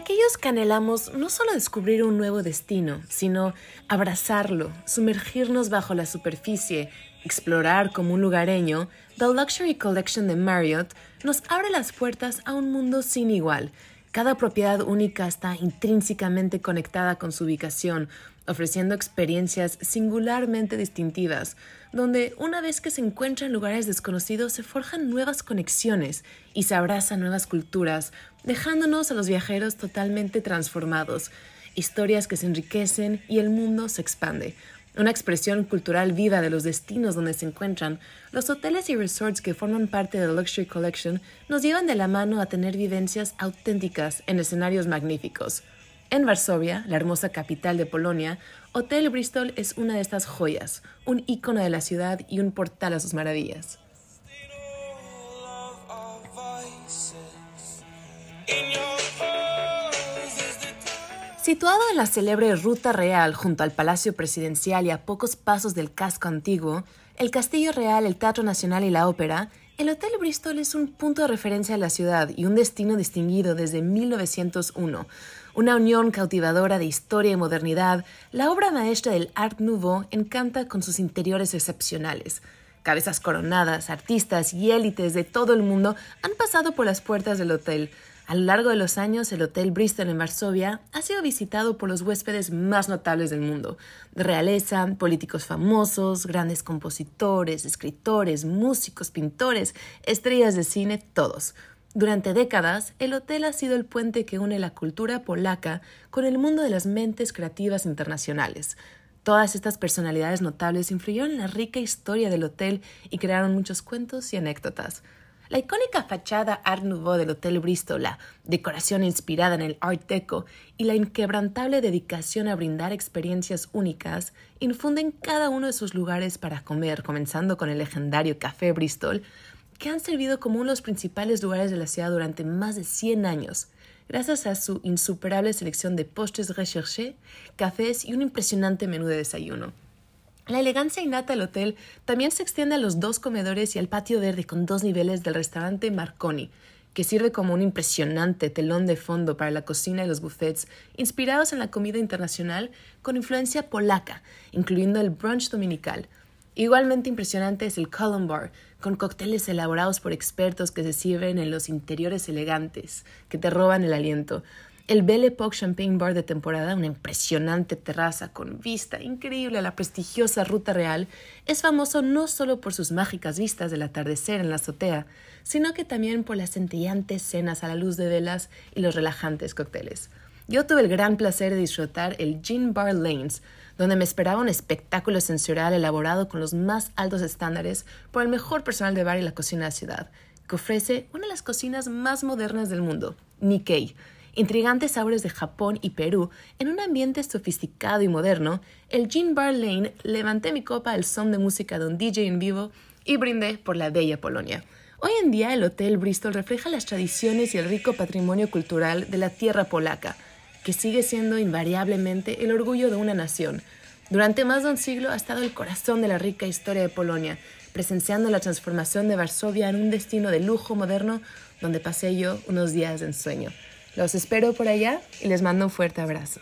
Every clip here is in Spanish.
Aquellos que anhelamos no solo descubrir un nuevo destino, sino abrazarlo, sumergirnos bajo la superficie, explorar como un lugareño, The Luxury Collection de Marriott nos abre las puertas a un mundo sin igual. Cada propiedad única está intrínsecamente conectada con su ubicación, ofreciendo experiencias singularmente distintivas, donde una vez que se encuentra en lugares desconocidos se forjan nuevas conexiones y se abrazan nuevas culturas, dejándonos a los viajeros totalmente transformados, historias que se enriquecen y el mundo se expande. Una expresión cultural viva de los destinos donde se encuentran, los hoteles y resorts que forman parte de Luxury Collection nos llevan de la mano a tener vivencias auténticas en escenarios magníficos. En Varsovia, la hermosa capital de Polonia, Hotel Bristol es una de estas joyas, un icono de la ciudad y un portal a sus maravillas. Situado en la célebre Ruta Real junto al Palacio Presidencial y a pocos pasos del casco antiguo, el Castillo Real, el Teatro Nacional y la Ópera, el Hotel Bristol es un punto de referencia de la ciudad y un destino distinguido desde 1901. Una unión cautivadora de historia y modernidad, la obra maestra del Art Nouveau encanta con sus interiores excepcionales. Cabezas coronadas, artistas y élites de todo el mundo han pasado por las puertas del hotel, a lo largo de los años, el Hotel Bristol en Varsovia ha sido visitado por los huéspedes más notables del mundo, realeza, políticos famosos, grandes compositores, escritores, músicos, pintores, estrellas de cine, todos. Durante décadas, el hotel ha sido el puente que une la cultura polaca con el mundo de las mentes creativas internacionales. Todas estas personalidades notables influyeron en la rica historia del hotel y crearon muchos cuentos y anécdotas. La icónica fachada Art Nouveau del Hotel Bristol, decoración inspirada en el Art Deco y la inquebrantable dedicación a brindar experiencias únicas infunden cada uno de sus lugares para comer, comenzando con el legendario Café Bristol, que han servido como uno de los principales lugares de la ciudad durante más de 100 años, gracias a su insuperable selección de postres recherchés, cafés y un impresionante menú de desayuno. La elegancia innata del hotel también se extiende a los dos comedores y al patio verde con dos niveles del restaurante Marconi, que sirve como un impresionante telón de fondo para la cocina y los buffets, inspirados en la comida internacional con influencia polaca, incluyendo el brunch dominical. Igualmente impresionante es el Column Bar, con cócteles elaborados por expertos que se sirven en los interiores elegantes, que te roban el aliento. El Belle Époque Champagne Bar de temporada, una impresionante terraza con vista increíble a la prestigiosa Ruta Real, es famoso no solo por sus mágicas vistas del atardecer en la azotea, sino que también por las centellantes cenas a la luz de velas y los relajantes cócteles. Yo tuve el gran placer de disfrutar el Gin Bar Lanes, donde me esperaba un espectáculo sensorial elaborado con los más altos estándares por el mejor personal de bar y la cocina de la ciudad, que ofrece una de las cocinas más modernas del mundo, Nikkei intrigantes sabores de Japón y Perú, en un ambiente sofisticado y moderno, el Gin Bar Lane levanté mi copa al son de música de un DJ en vivo y brindé por la bella Polonia. Hoy en día el Hotel Bristol refleja las tradiciones y el rico patrimonio cultural de la tierra polaca, que sigue siendo invariablemente el orgullo de una nación. Durante más de un siglo ha estado el corazón de la rica historia de Polonia, presenciando la transformación de Varsovia en un destino de lujo moderno donde pasé yo unos días de ensueño. Los espero por allá y les mando un fuerte abrazo.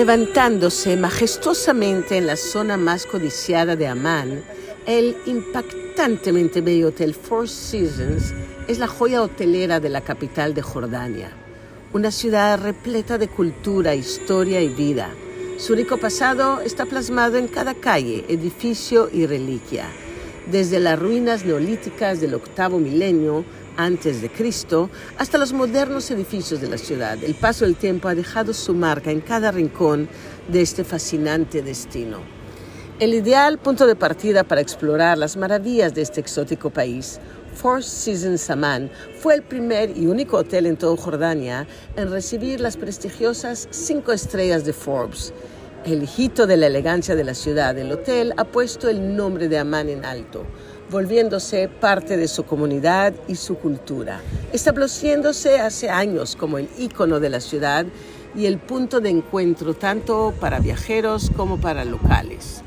Levantándose majestuosamente en la zona más codiciada de Amán, el impactantemente bello Hotel Four Seasons es la joya hotelera de la capital de Jordania. Una ciudad repleta de cultura, historia y vida. Su rico pasado está plasmado en cada calle, edificio y reliquia. Desde las ruinas neolíticas del octavo milenio antes de Cristo hasta los modernos edificios de la ciudad. El paso del tiempo ha dejado su marca en cada rincón de este fascinante destino. El ideal punto de partida para explorar las maravillas de este exótico país, Four Seasons Amman, fue el primer y único hotel en toda Jordania en recibir las prestigiosas cinco estrellas de Forbes. El hito de la elegancia de la ciudad, el hotel ha puesto el nombre de Amman en alto, volviéndose parte de su comunidad y su cultura, estableciéndose hace años como el ícono de la ciudad y el punto de encuentro tanto para viajeros como para locales.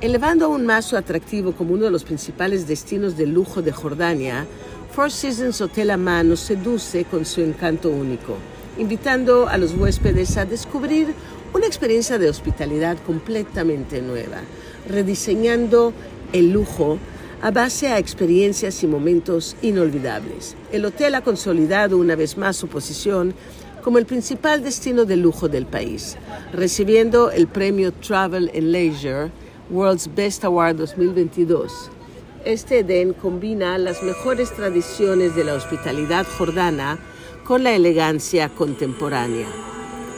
Elevando aún más su atractivo como uno de los principales destinos de lujo de Jordania, Four Seasons Hotel Amman seduce con su encanto único, invitando a los huéspedes a descubrir una experiencia de hospitalidad completamente nueva, rediseñando el lujo a base a experiencias y momentos inolvidables. El hotel ha consolidado una vez más su posición como el principal destino de lujo del país, recibiendo el premio Travel and Leisure World's Best Award 2022. Este Edén combina las mejores tradiciones de la hospitalidad jordana con la elegancia contemporánea.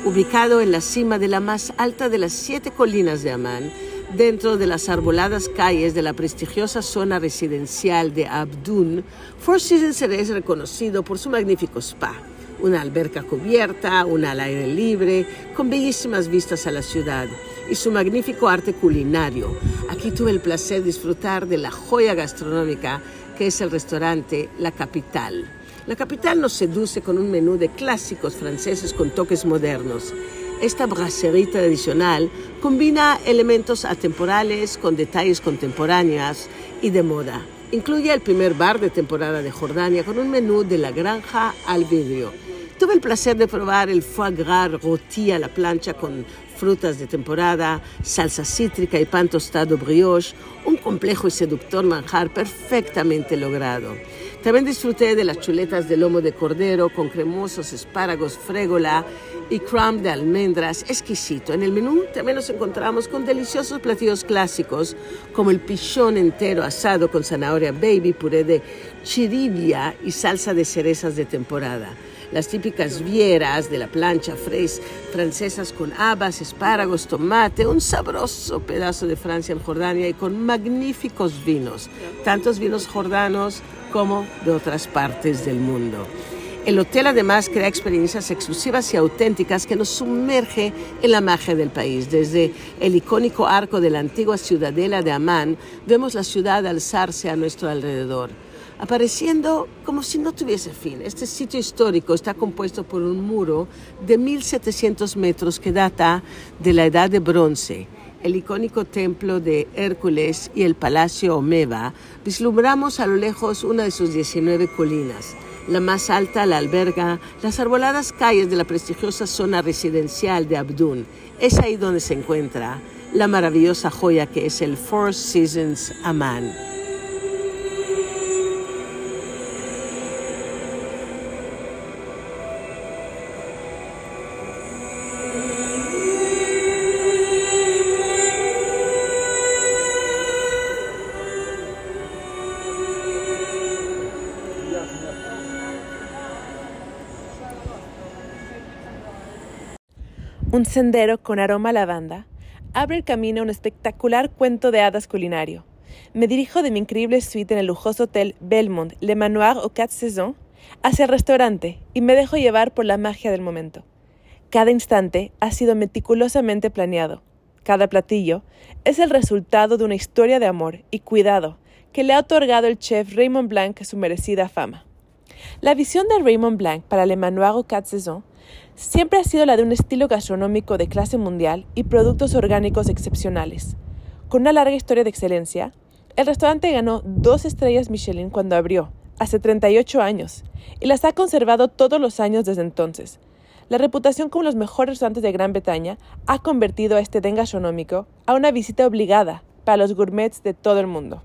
Ubicado en la cima de la más alta de las siete colinas de Amán, dentro de las arboladas calles de la prestigiosa zona residencial de Abdun, Four Seasons es reconocido por su magnífico spa, una alberca cubierta, una al aire libre, con bellísimas vistas a la ciudad y su magnífico arte culinario. Aquí tuve el placer de disfrutar de la joya gastronómica que es el restaurante La Capital. La Capital nos seduce con un menú de clásicos franceses con toques modernos. Esta brasserie tradicional combina elementos atemporales con detalles contemporáneos y de moda. Incluye el primer bar de temporada de Jordania con un menú de la granja al vidrio. Tuve el placer de probar el foie gras rôti a la plancha con frutas de temporada, salsa cítrica y pan tostado brioche, un complejo y seductor manjar perfectamente logrado. También disfruté de las chuletas de lomo de cordero con cremosos espárragos frégola y crumb de almendras. Exquisito. En el menú también nos encontramos con deliciosos platillos clásicos como el pichón entero asado con zanahoria baby, puré de chiribia y salsa de cerezas de temporada. Las típicas vieras de la plancha fres francesas con habas, espárragos, tomate, un sabroso pedazo de Francia en Jordania y con magníficos vinos, tantos vinos jordanos como de otras partes del mundo. El hotel además crea experiencias exclusivas y auténticas que nos sumerge en la magia del país. Desde el icónico arco de la antigua ciudadela de Amán, vemos la ciudad alzarse a nuestro alrededor apareciendo como si no tuviese fin. Este sitio histórico está compuesto por un muro de 1700 metros que data de la Edad de Bronce. El icónico templo de Hércules y el Palacio Omeva, vislumbramos a lo lejos una de sus 19 colinas. La más alta la alberga las arboladas calles de la prestigiosa zona residencial de Abdún. Es ahí donde se encuentra la maravillosa joya que es el Four Seasons Amman. Un sendero con aroma a lavanda abre el camino a un espectacular cuento de hadas culinario. Me dirijo de mi increíble suite en el lujoso hotel Belmont Le Manoir aux Quatre Saisons hacia el restaurante y me dejo llevar por la magia del momento. Cada instante ha sido meticulosamente planeado. Cada platillo es el resultado de una historia de amor y cuidado que le ha otorgado el chef Raymond Blanc su merecida fama. La visión de Raymond Blanc para Le Manoir aux Quatre Saisons siempre ha sido la de un estilo gastronómico de clase mundial y productos orgánicos excepcionales. Con una larga historia de excelencia, el restaurante ganó dos estrellas Michelin cuando abrió, hace 38 años, y las ha conservado todos los años desde entonces. La reputación como los mejores restaurantes de Gran Bretaña ha convertido a este den gastronómico a una visita obligada para los gourmets de todo el mundo.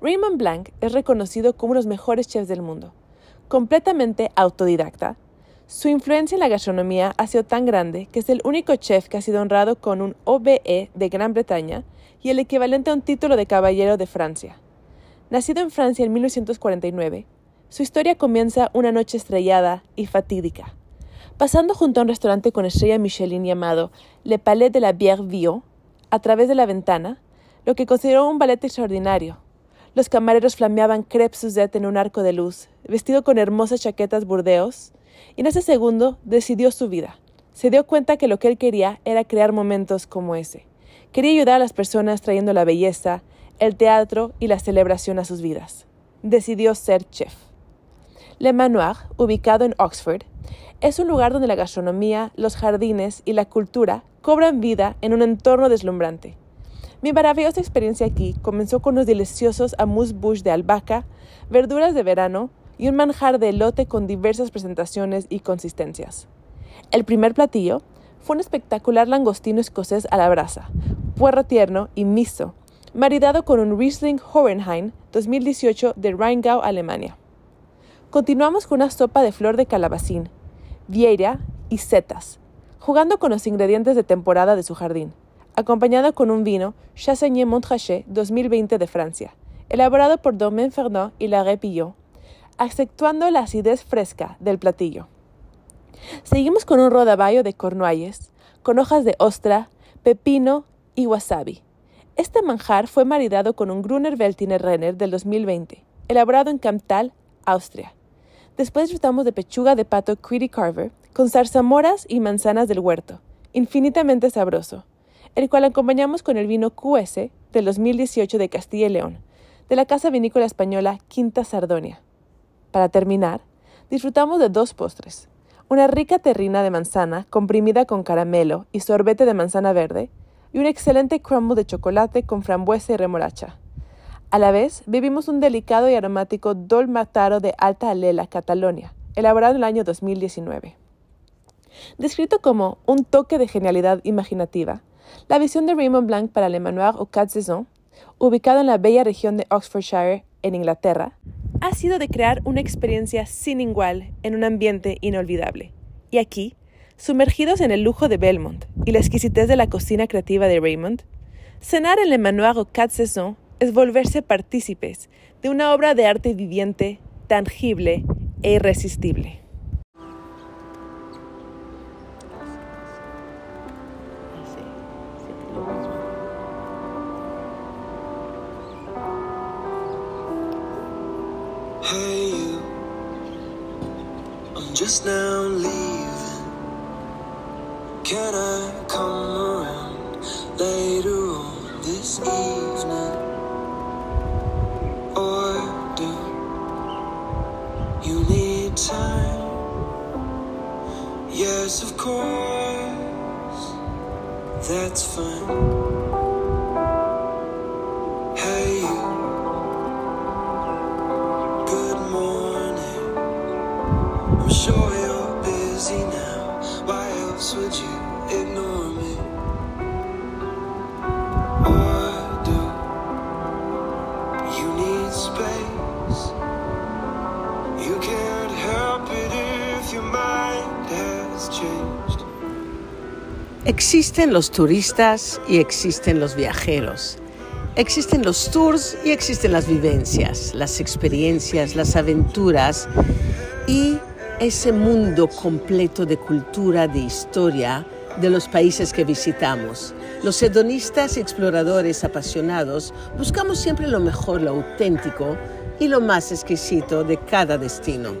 Raymond Blanc es reconocido como uno de los mejores chefs del mundo. Completamente autodidacta, su influencia en la gastronomía ha sido tan grande que es el único chef que ha sido honrado con un OBE de Gran Bretaña y el equivalente a un título de caballero de Francia. Nacido en Francia en 1949, su historia comienza una noche estrellada y fatídica. Pasando junto a un restaurante con estrella Michelin llamado Le Palais de la Bière Viau, a través de la ventana, lo que consideró un ballet extraordinario. Los camareros flameaban crepes Suzette en un arco de luz, vestido con hermosas chaquetas burdeos, y en ese segundo decidió su vida. Se dio cuenta que lo que él quería era crear momentos como ese. Quería ayudar a las personas trayendo la belleza, el teatro y la celebración a sus vidas. Decidió ser chef. Le Manoir, ubicado en Oxford, es un lugar donde la gastronomía, los jardines y la cultura cobran vida en un entorno deslumbrante. Mi maravillosa experiencia aquí comenzó con unos deliciosos amuse-bouche de albahaca, verduras de verano y un manjar de elote con diversas presentaciones y consistencias. El primer platillo fue un espectacular langostino escocés a la brasa, puerro tierno y miso, maridado con un Riesling Hohenheim 2018 de Rheingau, Alemania. Continuamos con una sopa de flor de calabacín, vieira y setas, jugando con los ingredientes de temporada de su jardín, acompañada con un vino Chassaigné Montrachet 2020 de Francia, elaborado por Domaine Fernand y La Pillot, acentuando la acidez fresca del platillo. Seguimos con un rodaballo de cornualles, con hojas de ostra, pepino y wasabi. Este manjar fue maridado con un Gruner Veltliner Renner del 2020, elaborado en Camptal, Austria. Después disfrutamos de pechuga de pato Quitty Carver con zarzamoras y manzanas del huerto, infinitamente sabroso, el cual acompañamos con el vino QS del 2018 de Castilla y León, de la casa vinícola española Quinta Sardonia. Para terminar, disfrutamos de dos postres, una rica terrina de manzana comprimida con caramelo y sorbete de manzana verde, y un excelente crumble de chocolate con frambuesa y remolacha. A la vez, bebimos un delicado y aromático Dol Mataro de Alta Alela, Catalonia, elaborado en el año 2019. Descrito como un toque de genialidad imaginativa, la visión de Raymond Blanc para Le Manoir au Quatre Saisons, ubicado en la bella región de Oxfordshire, en Inglaterra, ha sido de crear una experiencia sin igual en un ambiente inolvidable. Y aquí, sumergidos en el lujo de Belmont y la exquisitez de la cocina creativa de Raymond, cenar en Le Manoir au Quatre Saisons es volverse partícipes de una obra de arte viviente, tangible e irresistible. Hey you, I'm just now leaving. Can I come around later on this evening? Or do you need time? Yes, of course, that's fine. Existen los turistas y existen los viajeros. Existen los tours y existen las vivencias, las experiencias, las aventuras y ese mundo completo de cultura, de historia de los países que visitamos. Los hedonistas y exploradores apasionados buscamos siempre lo mejor, lo auténtico y lo más exquisito de cada destino.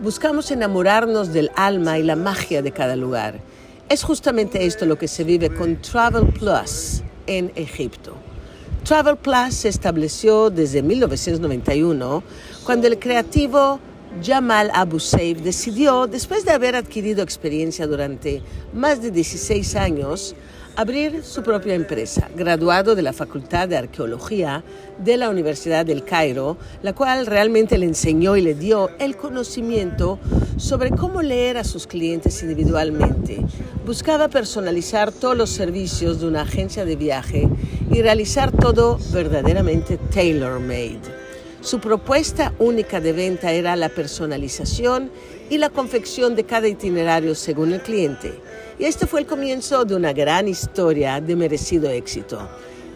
Buscamos enamorarnos del alma y la magia de cada lugar. Es justamente esto lo que se vive con Travel Plus en Egipto. Travel Plus se estableció desde 1991 cuando el creativo Jamal Abu Saif decidió, después de haber adquirido experiencia durante más de 16 años, abrir su propia empresa, graduado de la Facultad de Arqueología de la Universidad del Cairo, la cual realmente le enseñó y le dio el conocimiento sobre cómo leer a sus clientes individualmente. Buscaba personalizar todos los servicios de una agencia de viaje y realizar todo verdaderamente tailor-made. Su propuesta única de venta era la personalización y la confección de cada itinerario según el cliente. Y este fue el comienzo de una gran historia de merecido éxito.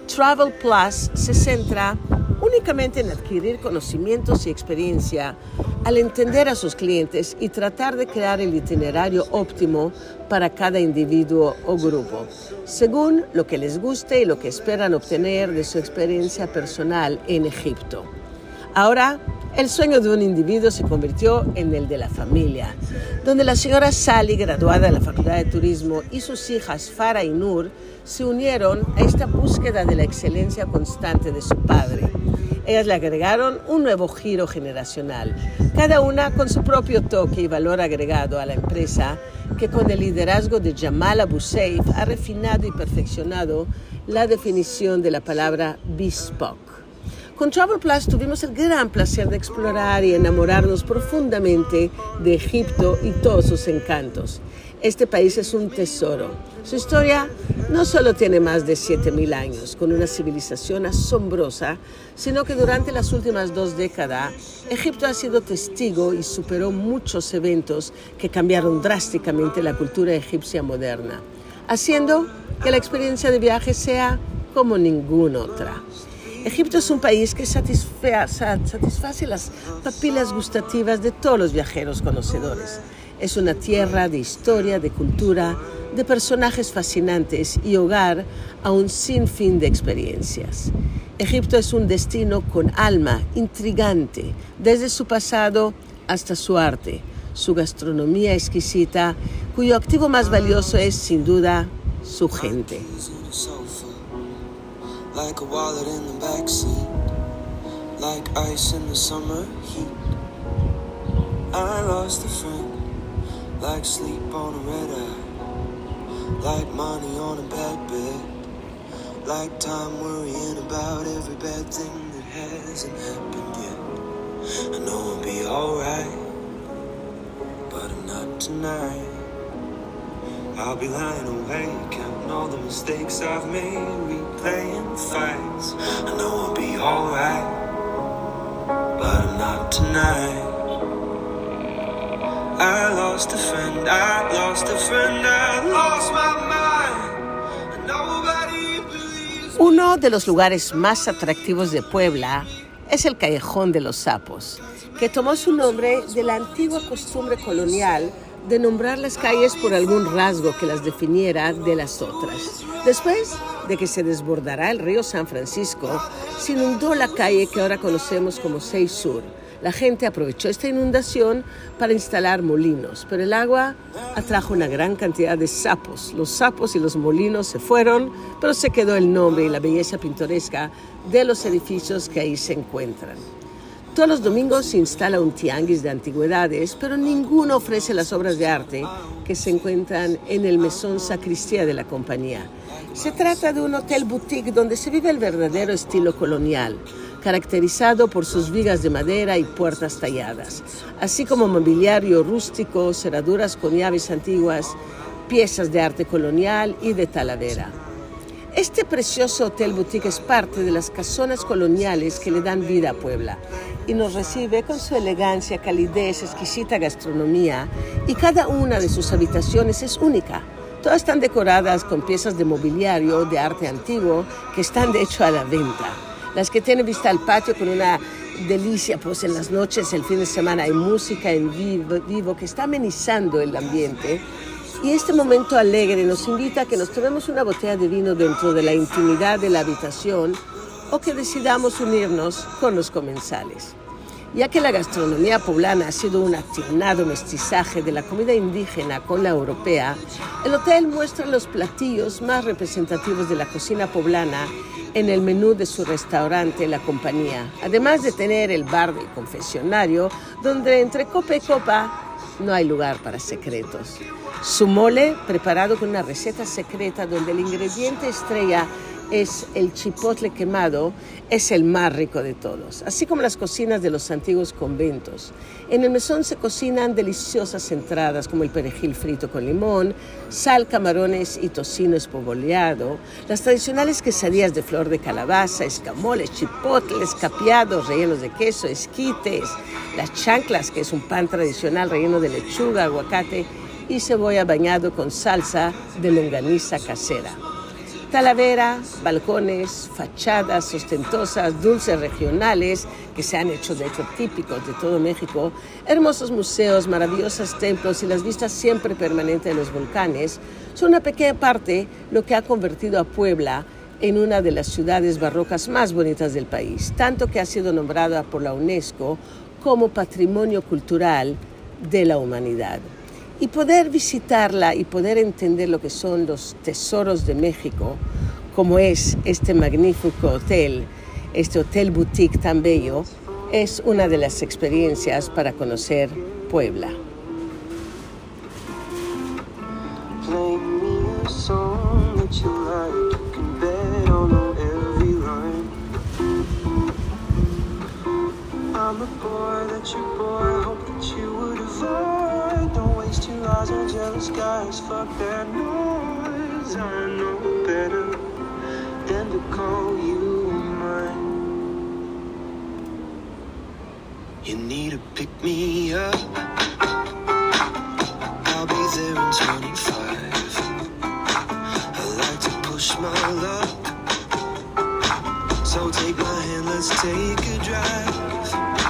Travel Plus se centra únicamente en adquirir conocimientos y experiencia, al entender a sus clientes y tratar de crear el itinerario óptimo para cada individuo o grupo, según lo que les guste y lo que esperan obtener de su experiencia personal en Egipto. Ahora, el sueño de un individuo se convirtió en el de la familia, donde la señora Sally, graduada de la Facultad de Turismo, y sus hijas Farah y Nur se unieron a esta búsqueda de la excelencia constante de su padre. Ellas le agregaron un nuevo giro generacional, cada una con su propio toque y valor agregado a la empresa, que con el liderazgo de Jamal Abu Saif ha refinado y perfeccionado la definición de la palabra bespoke. Con Travel Plus tuvimos el gran placer de explorar y enamorarnos profundamente de Egipto y todos sus encantos. Este país es un tesoro. Su historia no solo tiene más de 7.000 años, con una civilización asombrosa, sino que durante las últimas dos décadas, Egipto ha sido testigo y superó muchos eventos que cambiaron drásticamente la cultura egipcia moderna, haciendo que la experiencia de viaje sea como ninguna otra. Egipto es un país que satisface las papilas gustativas de todos los viajeros conocedores. Es una tierra de historia, de cultura, de personajes fascinantes y hogar a un sinfín de experiencias. Egipto es un destino con alma, intrigante, desde su pasado hasta su arte, su gastronomía exquisita, cuyo activo más valioso es, sin duda, su gente. Like a wallet in the backseat, like ice in the summer heat. I lost a friend, like sleep on a red eye, like money on a bad bed, like time worrying about every bad thing that hasn't happened yet. I know I'll be alright, but I'm not tonight. I'll be lying awake, all the mistakes I've made, replaying fights. I know I'll be alright, but I'm not tonight. I lost a friend, I lost a friend, I lost my mind. Uno de los lugares más atractivos de Puebla es el Callejón de los Sapos, que tomó su nombre de la antigua costumbre colonial de nombrar las calles por algún rasgo que las definiera de las otras. Después de que se desbordará el río San Francisco, se inundó la calle que ahora conocemos como 6 Sur. La gente aprovechó esta inundación para instalar molinos, pero el agua atrajo una gran cantidad de sapos. Los sapos y los molinos se fueron, pero se quedó el nombre y la belleza pintoresca de los edificios que ahí se encuentran. Todos los domingos se instala un tianguis de antigüedades, pero ninguno ofrece las obras de arte que se encuentran en el mesón sacristía de la compañía. Se trata de un hotel boutique donde se vive el verdadero estilo colonial, caracterizado por sus vigas de madera y puertas talladas, así como mobiliario rústico, cerraduras con llaves antiguas, piezas de arte colonial y de taladera. Este precioso hotel boutique es parte de las casonas coloniales que le dan vida a Puebla y nos recibe con su elegancia, calidez, exquisita gastronomía y cada una de sus habitaciones es única. Todas están decoradas con piezas de mobiliario de arte antiguo que están de hecho a la venta. Las que tienen vista al patio con una delicia, pues en las noches, el fin de semana hay música en vivo, vivo que está amenizando el ambiente y este momento alegre nos invita a que nos tomemos una botella de vino dentro de la intimidad de la habitación o que decidamos unirnos con los comensales. Ya que la gastronomía poblana ha sido un atinado mestizaje de la comida indígena con la europea, el hotel muestra los platillos más representativos de la cocina poblana en el menú de su restaurante La Compañía, además de tener el bar del confesionario, donde entre copa y copa no hay lugar para secretos. Su mole, preparado con una receta secreta donde el ingrediente estrella es el chipotle quemado, es el más rico de todos, así como las cocinas de los antiguos conventos. En el mesón se cocinan deliciosas entradas como el perejil frito con limón, sal, camarones y tocino espogoleado, las tradicionales quesadillas de flor de calabaza, escamoles, chipotles, capeados rellenos de queso, esquites, las chanclas, que es un pan tradicional relleno de lechuga, aguacate y cebolla bañado con salsa de longaniza casera. Talavera, balcones, fachadas ostentosas, dulces regionales que se han hecho de hecho típicos de todo México, hermosos museos, maravillosos templos y las vistas siempre permanentes de los volcanes son una pequeña parte lo que ha convertido a Puebla en una de las ciudades barrocas más bonitas del país, tanto que ha sido nombrada por la UNESCO como Patrimonio Cultural de la Humanidad y poder visitarla y poder entender lo que son los tesoros de México, como es este magnífico hotel, este hotel boutique tan bello, es una de las experiencias para conocer Puebla. Eyes on jealous guys. Fuck that noise. I know better than to call you mine. You need to pick me up. I'll be there in 25. I like to push my luck. So take my hand, let's take a drive.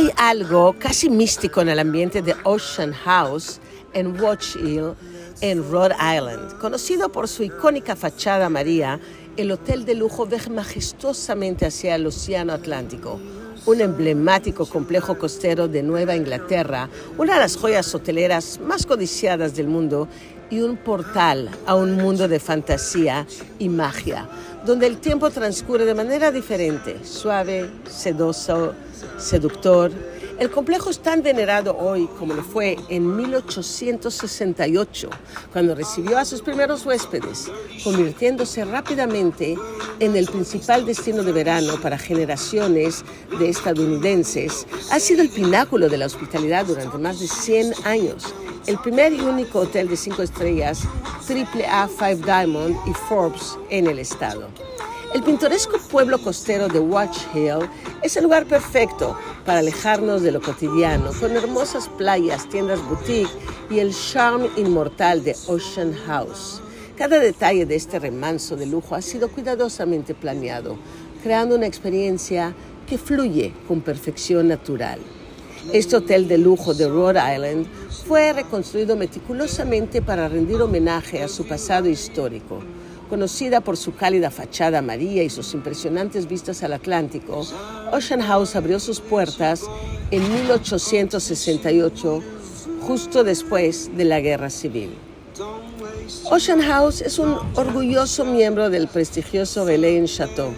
Hay algo casi místico en el ambiente de Ocean House en Watch Hill, en Rhode Island. Conocido por su icónica fachada María, el hotel de lujo ve majestuosamente hacia el Océano Atlántico. Un emblemático complejo costero de Nueva Inglaterra, una de las joyas hoteleras más codiciadas del mundo y un portal a un mundo de fantasía y magia, donde el tiempo transcurre de manera diferente, suave, sedoso, seductor. El complejo es tan venerado hoy como lo fue en 1868, cuando recibió a sus primeros huéspedes, convirtiéndose rápidamente en el principal destino de verano para generaciones de estadounidenses. Ha sido el pináculo de la hospitalidad durante más de 100 años el primer y único hotel de cinco estrellas, AAA Five Diamond y Forbes en el estado. El pintoresco pueblo costero de Watch Hill es el lugar perfecto para alejarnos de lo cotidiano, con hermosas playas, tiendas boutique y el charme inmortal de Ocean House. Cada detalle de este remanso de lujo ha sido cuidadosamente planeado, creando una experiencia que fluye con perfección natural. Este hotel de lujo de Rhode Island fue reconstruido meticulosamente para rendir homenaje a su pasado histórico. Conocida por su cálida fachada amarilla y sus impresionantes vistas al Atlántico, Ocean House abrió sus puertas en 1868, justo después de la Guerra Civil. Ocean House es un orgulloso miembro del prestigioso Belén Chateau,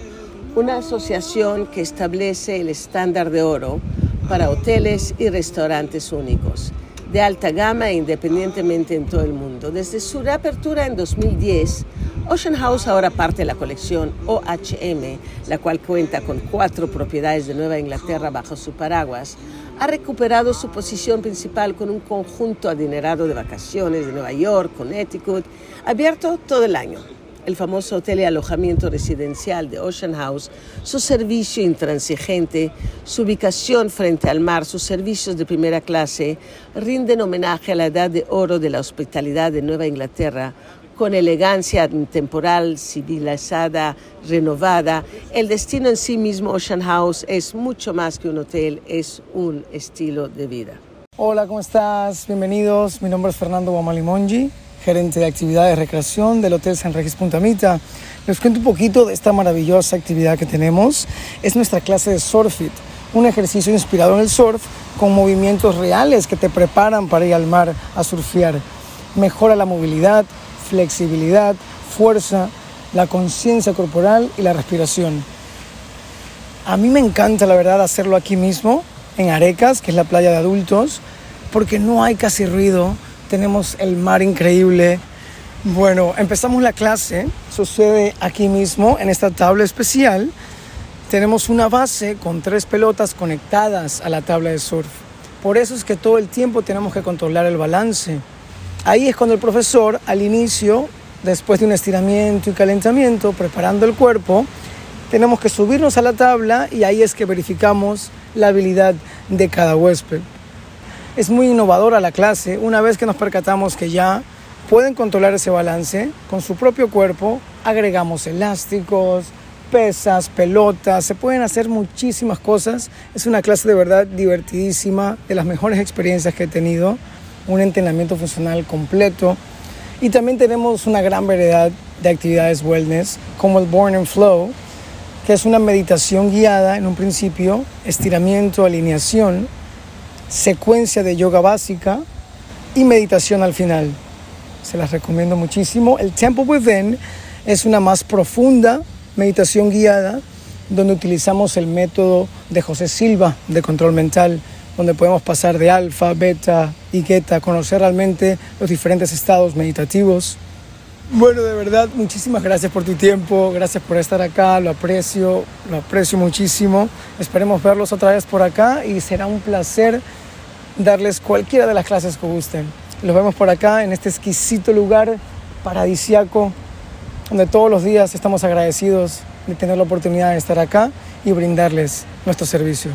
una asociación que establece el estándar de oro para hoteles y restaurantes únicos, de alta gama e independientemente en todo el mundo. Desde su reapertura en 2010, Ocean House ahora parte de la colección OHM, la cual cuenta con cuatro propiedades de Nueva Inglaterra bajo su paraguas, ha recuperado su posición principal con un conjunto adinerado de vacaciones de Nueva York, Connecticut, abierto todo el año. El famoso hotel y alojamiento residencial de Ocean House, su servicio intransigente, su ubicación frente al mar, sus servicios de primera clase, rinden homenaje a la edad de oro de la hospitalidad de Nueva Inglaterra, con elegancia temporal, civilizada, renovada. El destino en sí mismo, Ocean House, es mucho más que un hotel, es un estilo de vida. Hola, ¿cómo estás? Bienvenidos. Mi nombre es Fernando Guamalimongi gerente de actividades de recreación del Hotel San Regis Puntamita. Les cuento un poquito de esta maravillosa actividad que tenemos. Es nuestra clase de Surfit, un ejercicio inspirado en el surf con movimientos reales que te preparan para ir al mar a surfear. Mejora la movilidad, flexibilidad, fuerza, la conciencia corporal y la respiración. A mí me encanta, la verdad, hacerlo aquí mismo, en Arecas, que es la playa de adultos, porque no hay casi ruido, tenemos el mar increíble. Bueno, empezamos la clase, sucede aquí mismo, en esta tabla especial. Tenemos una base con tres pelotas conectadas a la tabla de surf. Por eso es que todo el tiempo tenemos que controlar el balance. Ahí es cuando el profesor, al inicio, después de un estiramiento y calentamiento, preparando el cuerpo, tenemos que subirnos a la tabla y ahí es que verificamos la habilidad de cada huésped. Es muy innovadora la clase una vez que nos percatamos que ya pueden controlar ese balance con su propio cuerpo, agregamos elásticos, pesas, pelotas, se pueden hacer muchísimas cosas. Es una clase de verdad divertidísima, de las mejores experiencias que he tenido, un entrenamiento funcional completo y también tenemos una gran variedad de actividades wellness como el Born and Flow, que es una meditación guiada en un principio, estiramiento, alineación, secuencia de yoga básica y meditación al final. Se las recomiendo muchísimo. El Temple Within es una más profunda meditación guiada donde utilizamos el método de José Silva de control mental, donde podemos pasar de alfa, beta y geta, conocer realmente los diferentes estados meditativos. Bueno, de verdad, muchísimas gracias por tu tiempo, gracias por estar acá, lo aprecio, lo aprecio muchísimo. Esperemos verlos otra vez por acá y será un placer darles cualquiera de las clases que gusten. Los vemos por acá en este exquisito lugar paradisiaco donde todos los días estamos agradecidos de tener la oportunidad de estar acá y brindarles nuestro servicio.